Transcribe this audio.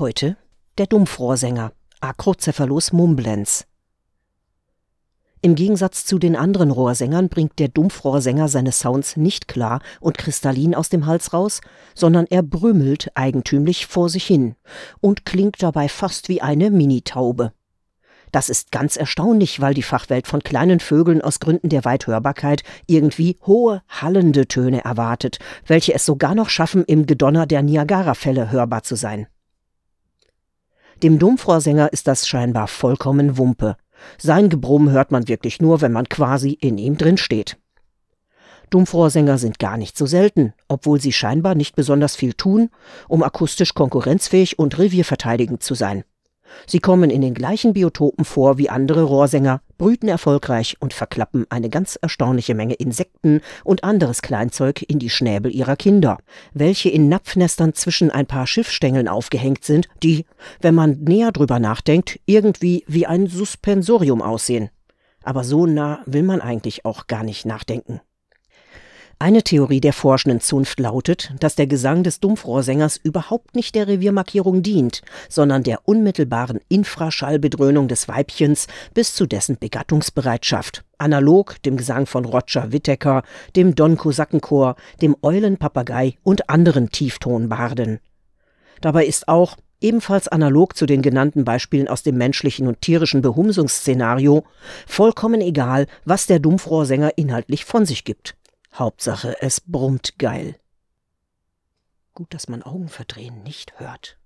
Heute der Dumpfrohrsänger Acrocephalus mumblens. Im Gegensatz zu den anderen Rohrsängern bringt der Dumpfrohrsänger seine Sounds nicht klar und kristallin aus dem Hals raus, sondern er brümmelt eigentümlich vor sich hin und klingt dabei fast wie eine Minitaube. Das ist ganz erstaunlich, weil die Fachwelt von kleinen Vögeln aus Gründen der Weithörbarkeit irgendwie hohe, hallende Töne erwartet, welche es sogar noch schaffen, im Gedonner der Niagarafälle hörbar zu sein. Dem Dumpfrohrsänger ist das scheinbar vollkommen Wumpe. Sein Gebrumm hört man wirklich nur, wenn man quasi in ihm drin steht. Dumpfrohrsänger sind gar nicht so selten, obwohl sie scheinbar nicht besonders viel tun, um akustisch konkurrenzfähig und revierverteidigend zu sein. Sie kommen in den gleichen Biotopen vor wie andere Rohrsänger, brüten erfolgreich und verklappen eine ganz erstaunliche Menge Insekten und anderes Kleinzeug in die Schnäbel ihrer Kinder, welche in Napfnestern zwischen ein paar Schiffstängeln aufgehängt sind, die, wenn man näher drüber nachdenkt, irgendwie wie ein Suspensorium aussehen. Aber so nah will man eigentlich auch gar nicht nachdenken. Eine Theorie der forschenden Zunft lautet, dass der Gesang des Dumpfrohrsängers überhaupt nicht der Reviermarkierung dient, sondern der unmittelbaren Infraschallbedröhnung des Weibchens bis zu dessen Begattungsbereitschaft, analog dem Gesang von Roger Whittaker, dem Don Kosakenchor, dem Eulenpapagei und anderen Tieftonbarden. Dabei ist auch, ebenfalls analog zu den genannten Beispielen aus dem menschlichen und tierischen Behumsungsszenario, vollkommen egal, was der Dumpfrohrsänger inhaltlich von sich gibt. Hauptsache, es brummt geil. Gut, dass man Augenverdrehen nicht hört.